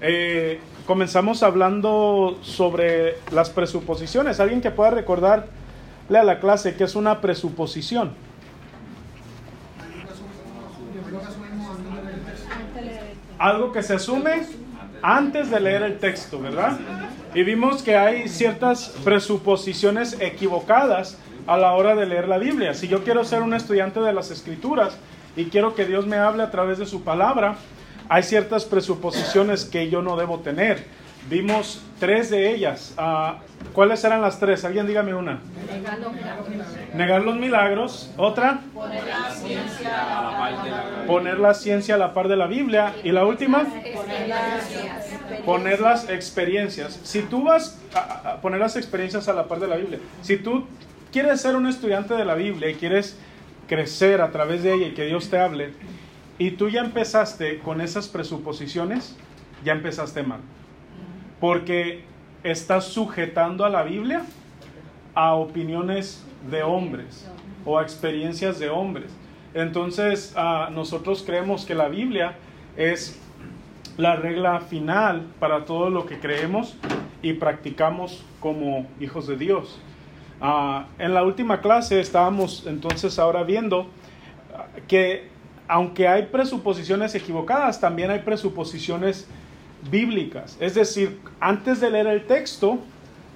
Eh, comenzamos hablando sobre las presuposiciones. ¿Alguien que pueda recordarle a la clase qué es una presuposición? Algo que se asume antes de leer el texto, ¿verdad? Y vimos que hay ciertas presuposiciones equivocadas a la hora de leer la Biblia. Si yo quiero ser un estudiante de las Escrituras y quiero que Dios me hable a través de su palabra, hay ciertas presuposiciones que yo no debo tener. Vimos tres de ellas. Ah, ¿Cuáles eran las tres? Alguien dígame una. Negar los milagros. Otra. Poner la ciencia a la par de la Poner la ciencia a la par de la Biblia. Y la última. Poner las experiencias. Si tú vas a poner las experiencias a la par de la Biblia. Si tú quieres ser un estudiante de la Biblia y quieres crecer a través de ella y que Dios te hable, y tú ya empezaste con esas presuposiciones, ya empezaste mal. Porque estás sujetando a la Biblia a opiniones de hombres o a experiencias de hombres. Entonces, ah, nosotros creemos que la Biblia es la regla final para todo lo que creemos y practicamos como hijos de Dios. Ah, en la última clase estábamos entonces ahora viendo que aunque hay presuposiciones equivocadas, también hay presuposiciones bíblicas. Es decir, antes de leer el texto,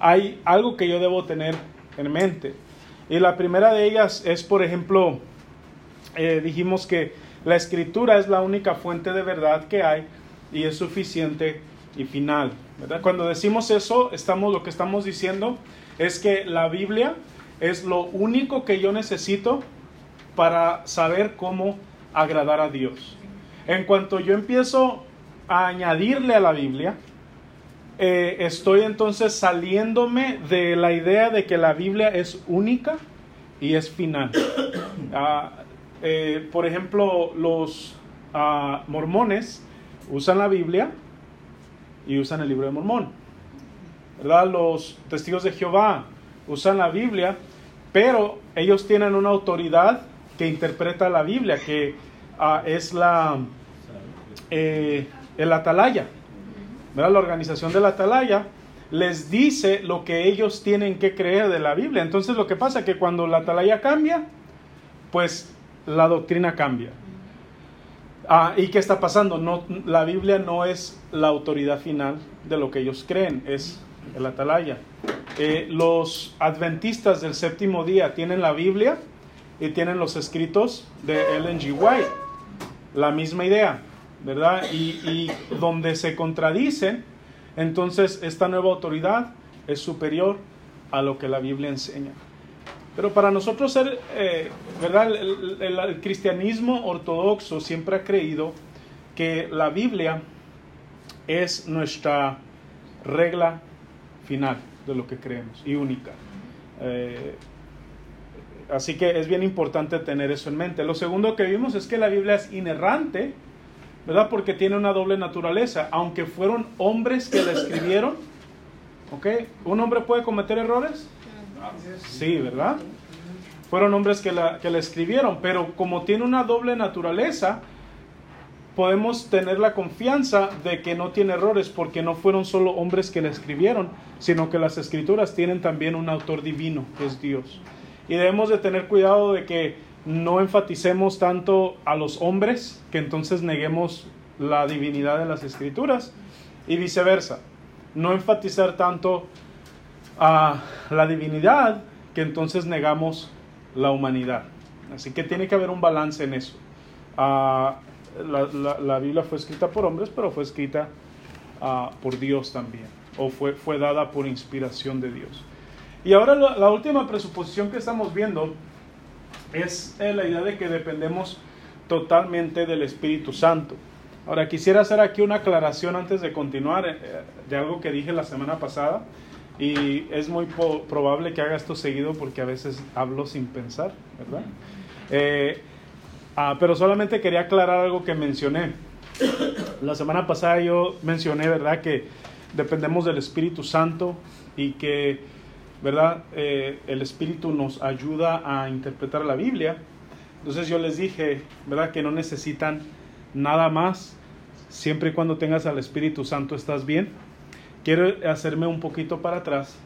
hay algo que yo debo tener en mente. Y la primera de ellas es, por ejemplo, eh, dijimos que la escritura es la única fuente de verdad que hay y es suficiente y final. Cuando decimos eso, estamos, lo que estamos diciendo es que la Biblia es lo único que yo necesito para saber cómo agradar a Dios. En cuanto yo empiezo a añadirle a la Biblia, eh, estoy entonces saliéndome de la idea de que la Biblia es única y es final. Ah, eh, por ejemplo, los ah, mormones usan la Biblia y usan el libro de Mormón. ¿verdad? Los testigos de Jehová usan la Biblia, pero ellos tienen una autoridad que interpreta la Biblia, que ah, es la eh, el atalaya. La organización del atalaya les dice lo que ellos tienen que creer de la Biblia. Entonces lo que pasa es que cuando la atalaya cambia, pues la doctrina cambia. Ah, ¿Y qué está pasando? No, la Biblia no es la autoridad final de lo que ellos creen, es el atalaya. Eh, los adventistas del séptimo día tienen la Biblia y tienen los escritos de Ellen G. White. La misma idea, ¿verdad? Y, donde se contradicen, entonces esta nueva autoridad es superior a lo que la Biblia enseña. Pero para nosotros ser, eh, ¿verdad? El, cristianismo ortodoxo siempre ha creído que la Biblia es nuestra regla final de lo que creemos y única. Eh, así que es bien importante tener eso en mente. Lo segundo que vimos es que la Biblia es inerrante, ¿verdad? Porque tiene una doble naturaleza. Aunque fueron hombres que la escribieron, ¿ok? ¿Un hombre puede cometer errores? Sí, ¿verdad? Fueron hombres que la, que la escribieron, pero como tiene una doble naturaleza, podemos tener la confianza de que no tiene errores porque no fueron solo hombres que la escribieron, sino que las escrituras tienen también un autor divino, que es Dios. Y debemos de tener cuidado de que no enfaticemos tanto a los hombres, que entonces neguemos la divinidad de las escrituras, y viceversa. No enfatizar tanto a la divinidad, que entonces negamos la humanidad. Así que tiene que haber un balance en eso. Ah, la, Biblia fue escrita por hombres, pero fue escrita ah, por Dios también, o fue, fue dada por inspiración de Dios. Y ahora la, última presuposición que estamos viendo es eh, la idea de que dependemos totalmente del Espíritu Santo. Ahora quisiera hacer aquí una aclaración antes de continuar eh, de algo que dije la semana pasada y es muy probable que haga esto seguido porque a veces hablo sin pensar, ¿verdad? Eh, ah, pero solamente quería aclarar algo que mencioné. La semana pasada yo mencioné, ¿verdad? Que dependemos del Espíritu Santo y que, ¿verdad? Eh, el Espíritu nos ayuda a interpretar la Biblia. Entonces yo les dije, ¿verdad? Que no necesitan nada más siempre y cuando tengas al Espíritu Santo estás bien. Quiero hacerme un poquito para atrás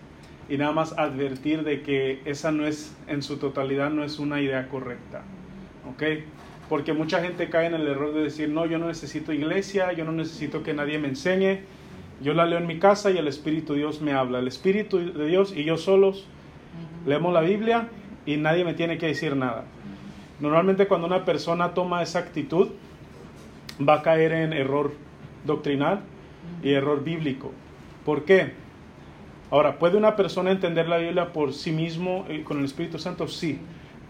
y nada más advertir de que esa no es, en su totalidad, no es una idea correcta. ¿Ok? Porque mucha gente cae en el error de decir, no, yo no necesito iglesia, yo no necesito que nadie me enseñe, yo la leo en mi casa y el Espíritu de Dios me habla. El Espíritu de Dios y yo solos leemos la Biblia y nadie me tiene que decir nada. Normalmente cuando una persona toma esa actitud, va a caer en error doctrinal y error bíblico. ¿Por qué? Ahora, ¿puede una persona entender la Biblia por sí mismo y con el Espíritu Santo? Sí,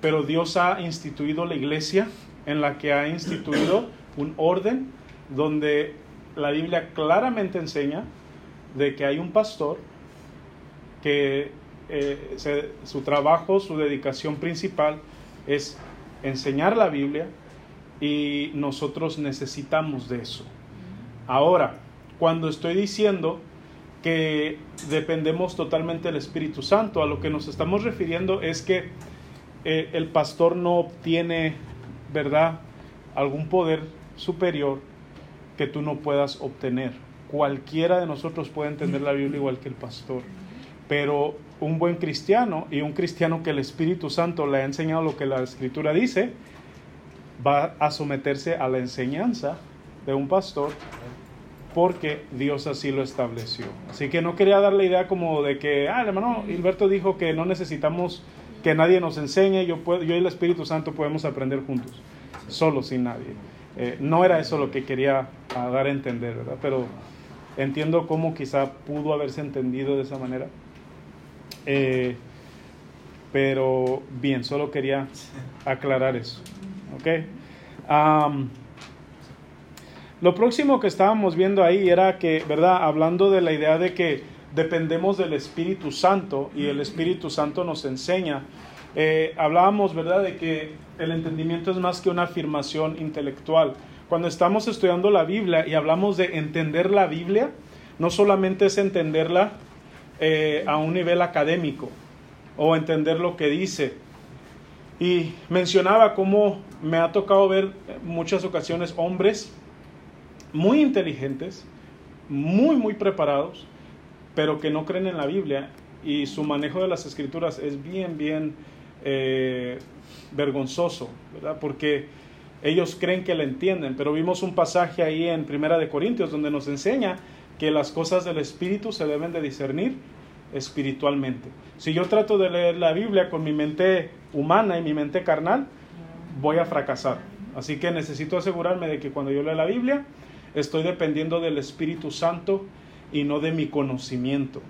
pero Dios ha instituido la iglesia en la que ha instituido un orden donde la Biblia claramente enseña de que hay un pastor que eh, su trabajo, su dedicación principal es enseñar la Biblia y nosotros necesitamos de eso. Ahora, cuando estoy diciendo que dependemos totalmente del Espíritu Santo, a lo que nos estamos refiriendo es que eh, el pastor no obtiene, ¿verdad?, algún poder superior que tú no puedas obtener. Cualquiera de nosotros puede entender la Biblia igual que el pastor, pero un buen cristiano y un cristiano que el Espíritu Santo le ha enseñado lo que la Escritura dice, va a someterse a la enseñanza de un pastor porque Dios así lo estableció. Así que no quería dar la idea como de que, ah, el hermano Hilberto dijo que no necesitamos que nadie nos enseñe, yo, puedo, yo y el Espíritu Santo podemos aprender juntos, solo sin nadie. Eh, no era eso lo que quería ah, dar a entender, ¿verdad? Pero entiendo cómo quizá pudo haberse entendido de esa manera. Eh, pero bien, solo quería aclarar eso. ¿Ok? lo próximo que estábamos viendo ahí era que, ¿verdad? Hablando de la idea de que dependemos del Espíritu Santo y el Espíritu Santo nos enseña. Eh, hablábamos, ¿verdad?, de que el entendimiento es más que una afirmación intelectual. Cuando estamos estudiando la Biblia y hablamos de entender la Biblia, no solamente es entenderla eh, a un nivel académico o entender lo que dice. Y mencionaba cómo me ha tocado ver muchas ocasiones hombres muy inteligentes, muy, muy preparados, pero que no creen en la Biblia y su manejo de las escrituras es bien, bien eh, vergonzoso, ¿verdad? Porque ellos creen que la entienden, pero vimos un pasaje ahí en Primera de Corintios donde nos enseña que las cosas del Espíritu se deben de discernir espiritualmente. Si yo trato de leer la Biblia con mi mente humana y mi mente carnal, voy a fracasar. Así que necesito asegurarme de que cuando yo leo la Biblia, estoy dependiendo del Espíritu Santo y no de mi conocimiento.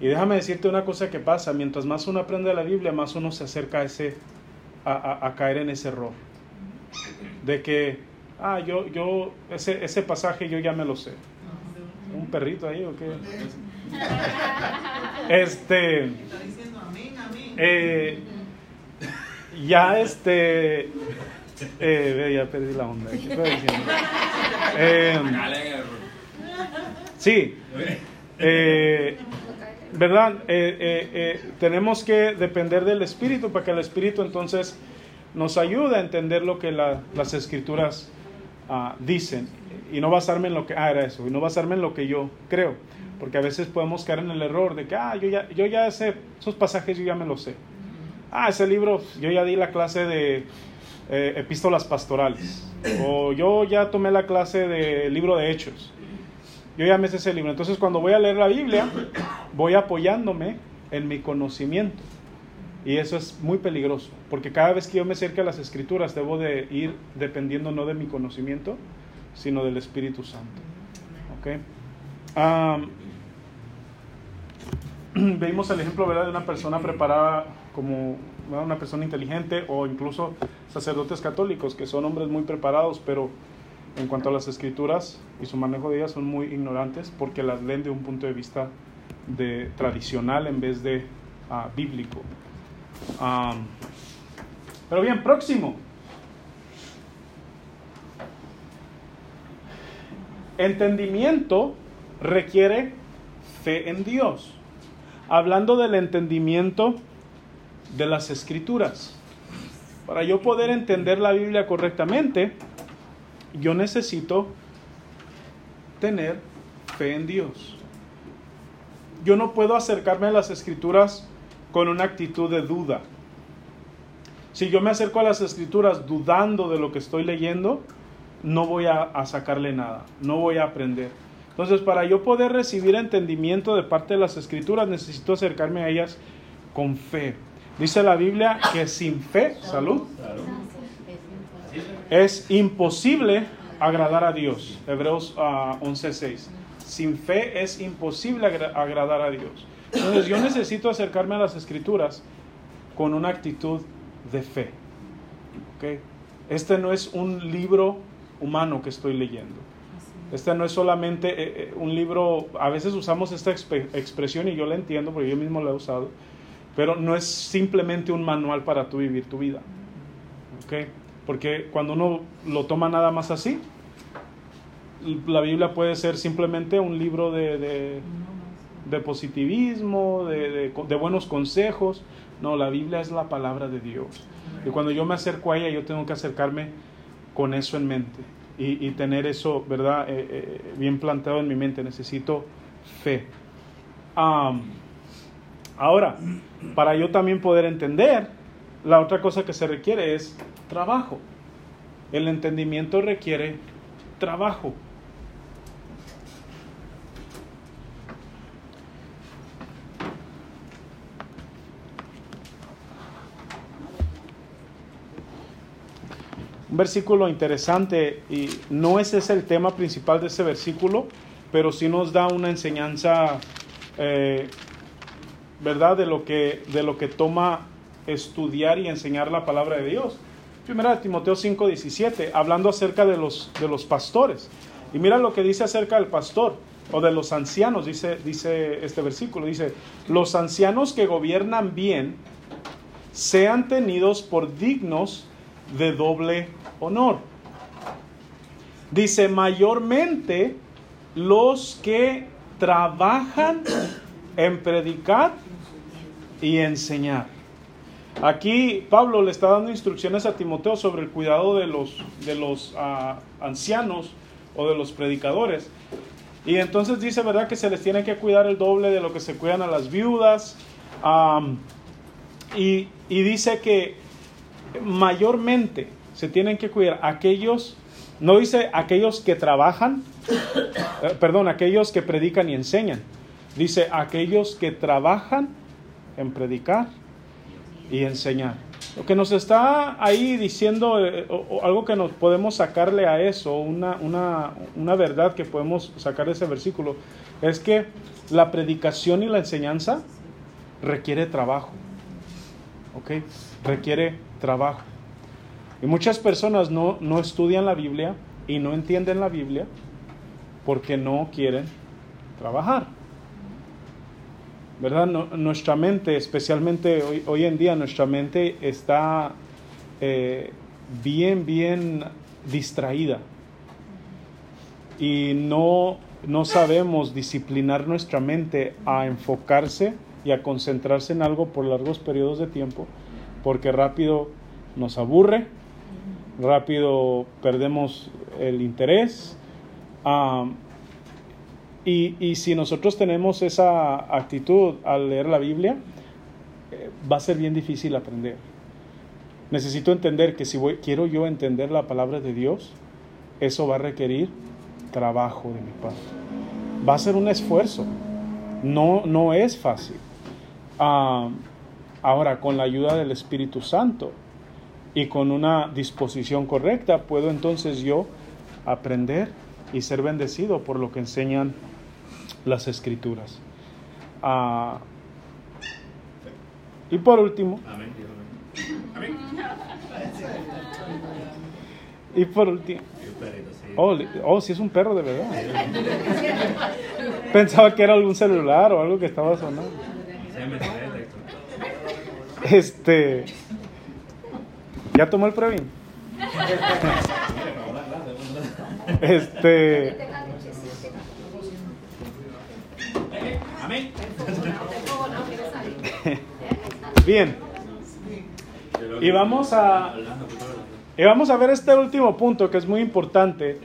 Y déjame decirte una cosa que pasa, mientras más uno aprende la Biblia, más uno se acerca a, ese, a, caer en ese error. De que, ah, yo, yo, ese, ese pasaje yo ya me lo sé. ¿Un perrito ahí o qué? Este. Eh, ya este. Eh, ya perdí la onda. ¿Qué estoy diciendo? Eh, sí. Eh, ¿Verdad? Eh, eh, eh, tenemos que depender del Espíritu para que el Espíritu entonces nos ayude a entender lo que las escrituras ah, dicen y no basarme en lo que, ah, era eso, y no basarme en lo que yo creo, porque a veces podemos caer en el error de que, ah, yo ya, yo ya sé, esos pasajes yo ya me los sé. Ah, ese libro, yo ya di la clase de epístolas pastorales, o yo ya tomé la clase de libro de hechos yo ya me sé ese libro. Entonces cuando voy a leer la Biblia, voy apoyándome en mi conocimiento. Y eso es muy peligroso, porque cada vez que yo me acerque a las escrituras debo de ir dependiendo no de mi conocimiento, sino del Espíritu Santo. ¿Okay? veimos el ejemplo ¿verdad? de una persona preparada como una persona inteligente o incluso sacerdotes católicos que son hombres muy preparados, pero en cuanto a las escrituras y su manejo de ellas son muy ignorantes porque las leen de un punto de vista de tradicional en vez de ah, bíblico. Pero bien, próximo. Entendimiento requiere fe en Dios. Hablando del entendimiento de las escrituras. Para yo poder entender la Biblia correctamente, yo necesito tener fe en Dios. Yo no puedo acercarme a las escrituras con una actitud de duda. Si yo me acerco a las escrituras dudando de lo que estoy leyendo, no voy a, sacarle nada, no voy a aprender. Entonces, para yo poder recibir entendimiento de parte de las escrituras, necesito acercarme a ellas con fe. Dice la Biblia que sin fe, salud, es imposible agradar a Dios. Hebreos 11:6. Sin fe es imposible agradar a Dios. Entonces yo necesito acercarme a las escrituras con una actitud de fe. ¿Okay? Este no es un libro humano que estoy leyendo. Este no es solamente eh, eh, un libro, a veces usamos esta expresión y yo la entiendo porque yo mismo la he usado, pero no es simplemente un manual para tú vivir tu vida. ¿Okay? Porque cuando uno lo toma nada más así, la Biblia puede ser simplemente un libro de, de, positivismo, de, de, buenos consejos. No, la Biblia es la palabra de Dios. Y cuando yo me acerco a ella, yo tengo que acercarme con eso en mente y, tener eso, ¿verdad?, eh, eh, bien planteado en mi mente. Necesito fe. ahora, para yo también poder entender, la otra cosa que se requiere es trabajo. El entendimiento requiere trabajo. Un versículo interesante y no ese es el tema principal de ese versículo, pero sí nos da una enseñanza, eh, ¿verdad? De lo, que, de lo que toma estudiar y enseñar la palabra de Dios. Primera de Timoteo 5:17, hablando acerca de los, de los pastores. Y mira lo que dice acerca del pastor o de los ancianos, dice, dice este versículo, dice, los ancianos que gobiernan bien sean tenidos por dignos de doble honor. Dice, mayormente los que trabajan en predicar y enseñar. Aquí Pablo le está dando instrucciones a Timoteo sobre el cuidado de los, de los uh, ancianos o de los predicadores. Y entonces dice, ¿verdad? Que se les tiene que cuidar el doble de lo que se cuidan a las viudas. Y dice que mayormente se tienen que cuidar aquellos, no dice aquellos que trabajan, eh, perdón, aquellos que predican y enseñan. Dice aquellos que trabajan en predicar y enseñar. Lo que nos está ahí diciendo, eh, o, algo que nos podemos sacarle a eso, una, una, una verdad que podemos sacar de ese versículo, es que la predicación y la enseñanza requiere trabajo. ¿Ok? Requiere trabajo. Y muchas personas no, no estudian la Biblia y no entienden la Biblia porque no quieren trabajar. ¿Verdad? nuestra mente, especialmente hoy, hoy, en día, nuestra mente está eh, bien, bien distraída. Y no, no sabemos disciplinar nuestra mente a enfocarse y a concentrarse en algo por largos periodos de tiempo, porque rápido nos aburre, rápido perdemos el interés. y, si nosotros tenemos esa actitud al leer la Biblia, eh, va a ser bien difícil aprender. Necesito entender que si quiero yo entender la palabra de Dios, eso va a requerir trabajo de mi parte. Va a ser un esfuerzo. No, no es fácil. ahora, con la ayuda del Espíritu Santo, y con una disposición correcta puedo entonces yo aprender y ser bendecido por lo que enseñan las escrituras. Ah, y por último, y por último, oh, oh, si es un perro de verdad. Pensaba que era algún celular o algo que estaba sonando. Este, ¿Ya tomó el Previn? este. Bien. Y vamos a y vamos a ver este último punto que es muy importante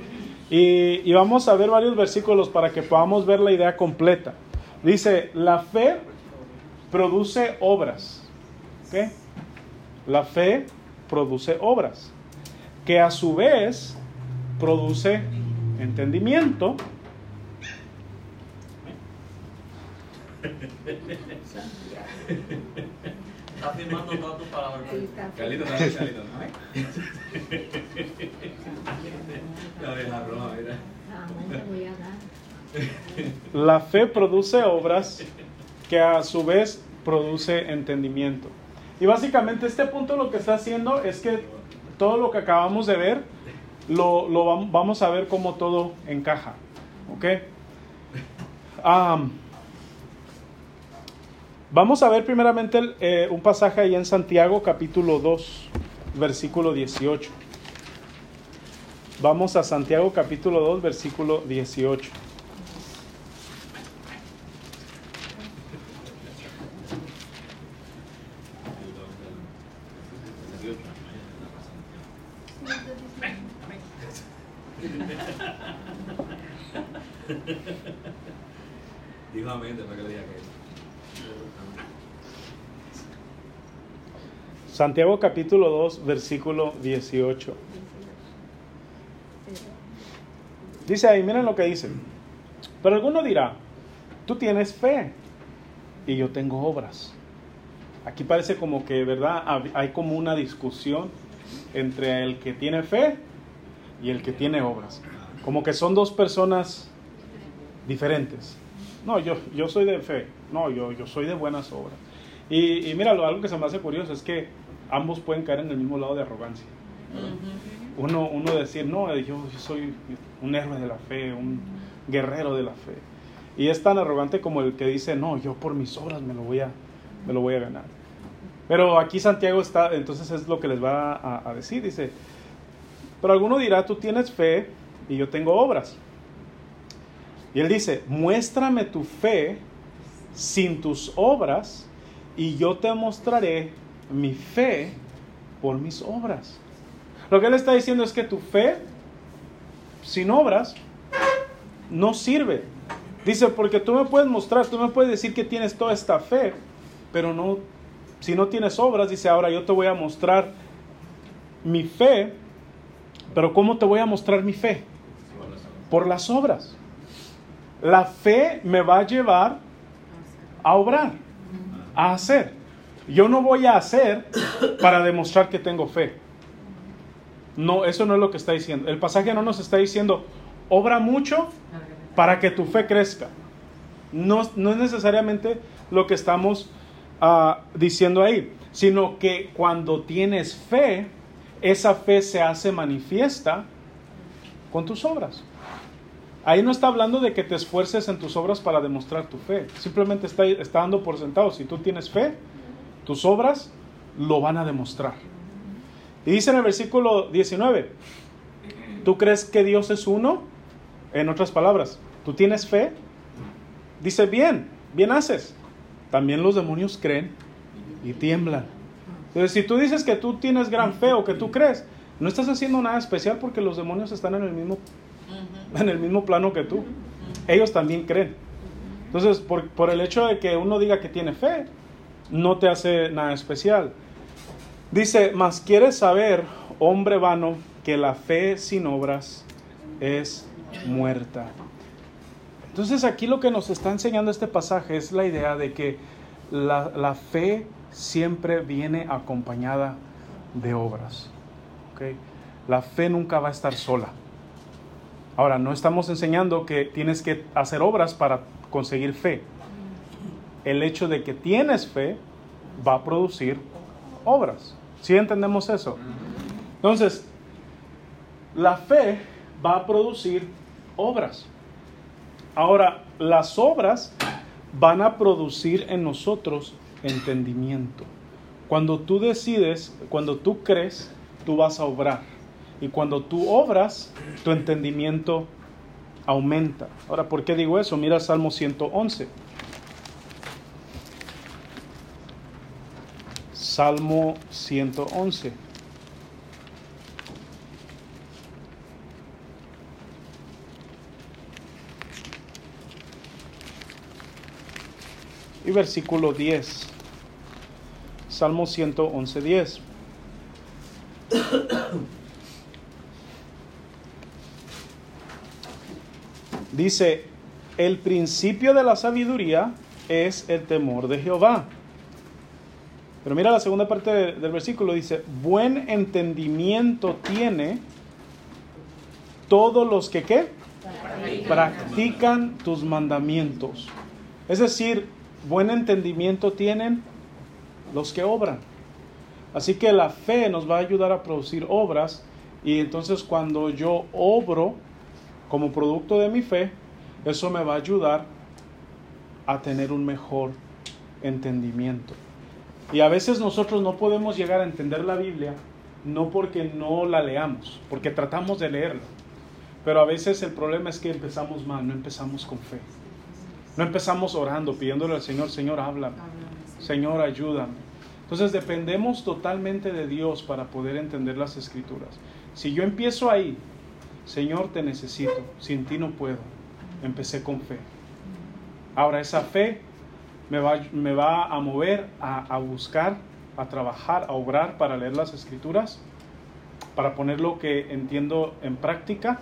Y, y vamos a ver varios versículos para que podamos ver la idea completa. Dice, la fe produce obras. ¿ok? La fe produce obras, que a su vez produce entendimiento. Está firmando todas tus palabras. Carlito, no, Carlito, no. No, deja broma, mira. La fe produce obras que a su vez produce entendimiento. Y básicamente este punto lo que está haciendo es que todo lo que acabamos de ver, lo, lo vam- vamos a ver cómo todo encaja. ¿Ok? Am, vamos a ver primeramente eh, un pasaje ahí en Santiago capítulo 2, versículo 18. Vamos a Santiago capítulo 2, versículo 18. Dijo amén, después que le diga que Santiago capítulo 2, versículo 18. Dice ahí, miren lo que dice. Pero alguno dirá, tú tienes fe y yo tengo obras. Aquí parece como que, ¿verdad? Hay como una discusión entre el que tiene fe y el que tiene obras. Como que son dos personas diferentes. No, yo, yo soy de fe. No, yo, yo soy de buenas obras. Y, y mira, lo- algo que se me hace curioso es que ambos pueden caer en el mismo lado de arrogancia. Uno, uno decir, no, yo, yo soy un héroe de la fe, un guerrero de la fe. Y es tan arrogante como el que dice, no, yo por mis obras me lo voy a, me lo voy a ganar. Pero aquí Santiago está, entonces es lo que les va a, a decir, dice, pero alguno dirá, tú tienes fe y yo tengo obras. Y él dice, muéstrame tu fe sin tus obras y yo te mostraré mi fe por mis obras. Lo que él está diciendo es que tu fe sin obras no sirve. Dice, porque tú me puedes mostrar, tú me puedes decir que tienes toda esta fe, pero no, si no tienes obras, dice, ahora yo te voy a mostrar mi fe, pero ¿cómo te voy a mostrar mi fe? Por las obras. La fe me va a llevar a obrar, a hacer. Yo no voy a hacer para demostrar que tengo fe. No, eso no es lo que está diciendo. El pasaje no nos está diciendo, obra mucho para que tu fe crezca. No, no es necesariamente lo que estamos ah, diciendo ahí, sino que cuando tienes fe, esa fe se hace manifiesta con tus obras. Ahí no está hablando de que te esfuerces en tus obras para demostrar tu fe. Simplemente está, está dando por sentado. Si tú tienes fe, tus obras lo van a demostrar. Y dice en el versículo 19, ¿tú crees que Dios es uno? En otras palabras, ¿tú tienes fe? Dice, bien, bien haces. También los demonios creen y tiemblan. Entonces, si tú dices que tú tienes gran fe o que tú crees, no estás haciendo nada especial porque los demonios están en el mismo, en el mismo plano que tú. Ellos también creen. Entonces, por, por el hecho de que uno diga que tiene fe, no te hace nada especial. Dice, mas quieres saber, hombre vano, que la fe sin obras es muerta. Entonces aquí lo que nos está enseñando este pasaje es la idea de que la, la fe siempre viene acompañada de obras. ¿ok? La fe nunca va a estar sola. Ahora, no estamos enseñando que tienes que hacer obras para conseguir fe. El hecho de que tienes fe va a producir obras. ¿Sí entendemos eso? Entonces, la fe va a producir obras. Ahora, las obras van a producir en nosotros entendimiento. Cuando tú decides, cuando tú crees, tú vas a obrar. Y cuando tú obras, tu entendimiento aumenta. Ahora, ¿por qué digo eso? Mira Salmo 111. Salmo 111. Y versículo 10. Salmo 111, 10. Dice, el principio de la sabiduría es el temor de Jehová pero mira la segunda parte de- del versículo, dice, buen entendimiento tiene todos los que qué? Practican tus mandamientos. Es decir, buen entendimiento tienen los que obran. Así que la fe nos va a ayudar a producir obras y entonces cuando yo obro como producto de mi fe, eso me va a ayudar a tener un mejor entendimiento. Y a veces nosotros no podemos llegar a entender la Biblia no porque no la leamos, porque tratamos de leerla. Pero a veces el problema es que empezamos mal, no empezamos con fe. No empezamos orando, pidiéndole al Señor, Señor, háblame. Señor, ayúdame. Entonces dependemos totalmente de Dios para poder entender las escrituras. Si yo empiezo ahí, Señor, te necesito, sin ti no puedo. Empecé con fe. Ahora esa fe me va, me va a mover a, buscar, a trabajar, a obrar para leer las escrituras, para poner lo que entiendo en práctica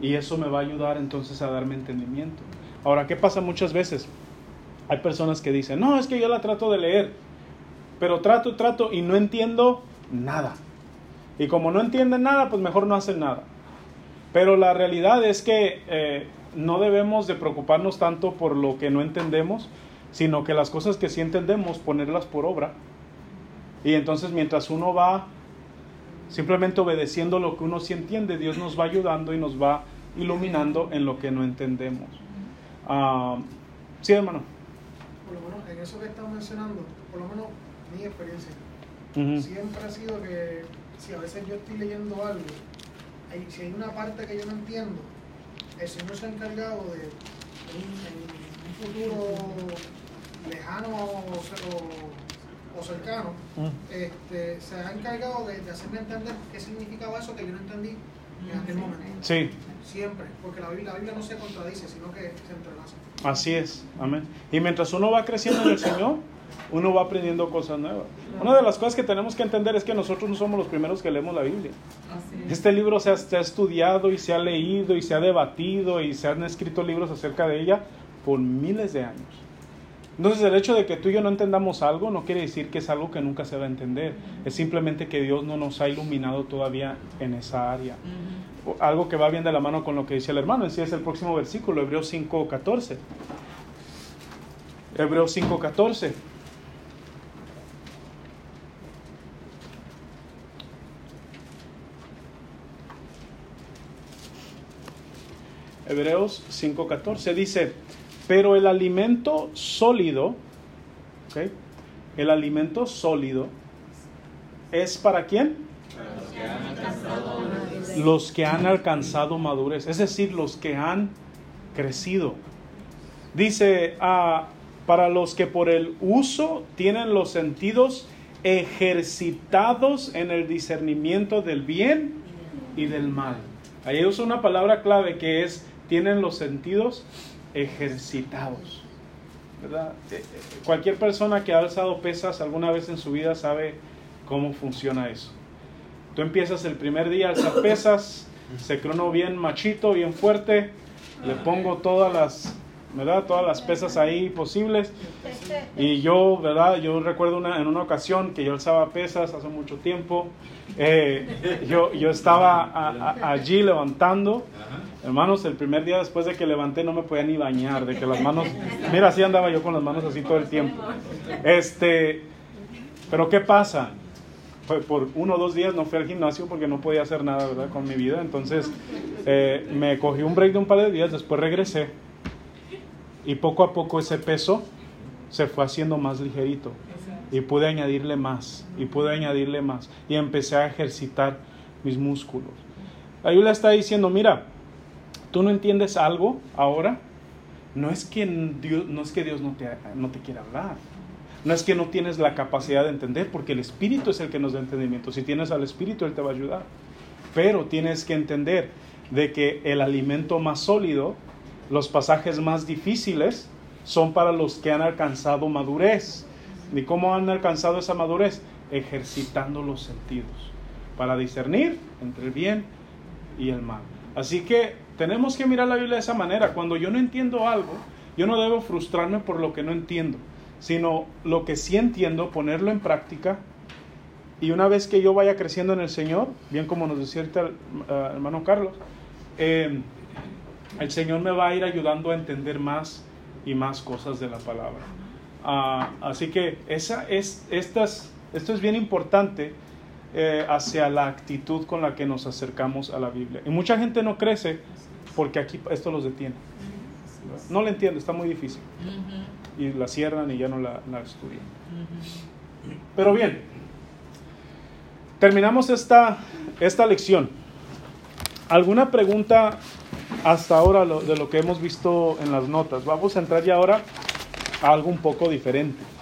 y eso me va a ayudar entonces a darme entendimiento. Ahora, ¿qué pasa muchas veces? Hay personas que dicen, no, es que yo la trato de leer, pero trato, trato y no entiendo nada. Y como no entienden nada, pues mejor no hacen nada. Pero la realidad es que eh, no debemos de preocuparnos tanto por lo que no entendemos, sino que las cosas que sí entendemos, ponerlas por obra. Y entonces mientras uno va simplemente obedeciendo lo que uno sí entiende, Dios nos va ayudando y nos va iluminando en lo que no entendemos. Ah, sí, hermano. por lo menos en eso que estás mencionando, por lo menos mi experiencia, Ujú. siempre ha sido que si a veces yo estoy leyendo algo, hay- si hay una parte que yo no entiendo, el Señor se ha encargado de, en un futuro lejano o, o- o cercano, Ujú. este, se ha encargado de, de hacerme entender qué significaba eso que yo no entendí en aquel momento. Sí, Siempre, porque la Biblia, la Biblia no se contradice, sino que se entrelaza. así es. Amén. Y mientras uno va creciendo en el Señor, uno va aprendiendo cosas nuevas. Una de las cosas que tenemos que entender es que nosotros no somos los primeros que leemos la Biblia. Este libro se ha, se ha estudiado y se ha leído y se ha debatido y se han escrito libros acerca de ella por miles de años. Entonces el hecho de que tú y yo no entendamos algo no quiere decir que es algo que nunca se va a entender. Es simplemente que Dios no nos ha iluminado todavía en esa área. Algo que va bien de la mano con lo que dice el hermano, en sí es el próximo versículo, Hebreos 5.14. Hebreos 5.14. Hebreos 5.14 dice, pero el alimento sólido, ¿ok? el alimento sólido es para quién? Los que han alcanzado madurez, es decir, los que han crecido. Dice, ah, para los que por el uso tienen los sentidos ejercitados en el discernimiento del bien y del mal. Ahí usa una palabra clave que es tienen los sentidos ejercitados. ¿verdad? Eh, eh, Cualquier persona que ha alzado pesas alguna vez en su vida sabe cómo funciona eso. Tú empiezas el primer día a alzar pesas, se crono bien machito, bien fuerte, le pongo todas las, ¿verdad? Todas las pesas ahí posibles. Y yo, ¿verdad? Yo recuerdo una, en una ocasión que yo alzaba pesas hace mucho tiempo. eh, yo, yo estaba allí levantando. Hermanos, el primer día después de que levanté no me podía ni bañar, de que las manos, mira, así andaba yo con las manos así todo el tiempo. Este, pero ¿qué pasa? Por uno o dos días no fui al gimnasio porque no podía hacer nada, ¿verdad? Con mi vida. Entonces, eh, me cogí un break de un par de días, después regresé. Y poco a poco ese peso se fue haciendo más ligerito. Y pude añadirle más, y pude añadirle más. Y empecé a ejercitar mis músculos. La Biblia está diciendo, mira, tú no entiendes algo ahora, no es que Dios no, es que Dios no, te, no te quiera hablar. No es que no tienes la capacidad de entender, porque el Espíritu es el que nos da entendimiento. Si tienes al Espíritu, Él te va a ayudar. Pero tienes que entender de que el alimento más sólido, los pasajes más difíciles, son para los que han alcanzado madurez. ¿Y cómo han alcanzado esa madurez? Ejercitando los sentidos para discernir entre el bien y el mal. Así que tenemos que mirar la Biblia de esa manera. Cuando yo no entiendo algo, yo no debo frustrarme por lo que no entiendo, sino lo que sí entiendo, ponerlo en práctica. Y una vez que yo vaya creciendo en el Señor, bien como nos decía el uh, hermano Carlos, eh, el Señor me va a ir ayudando a entender más y más cosas de la palabra. Uh, así que esa es, estas, esto es bien importante eh, hacia la actitud con la que nos acercamos a la Biblia. Y mucha gente no crece porque aquí esto los detiene. No lo entiendo, está muy difícil. Y la cierran y ya no la, la estudian. Pero bien, terminamos esta, esta lección. ¿Alguna pregunta hasta ahora lo, de lo que hemos visto en las notas? Vamos a entrar ya ahora a algo un poco diferente.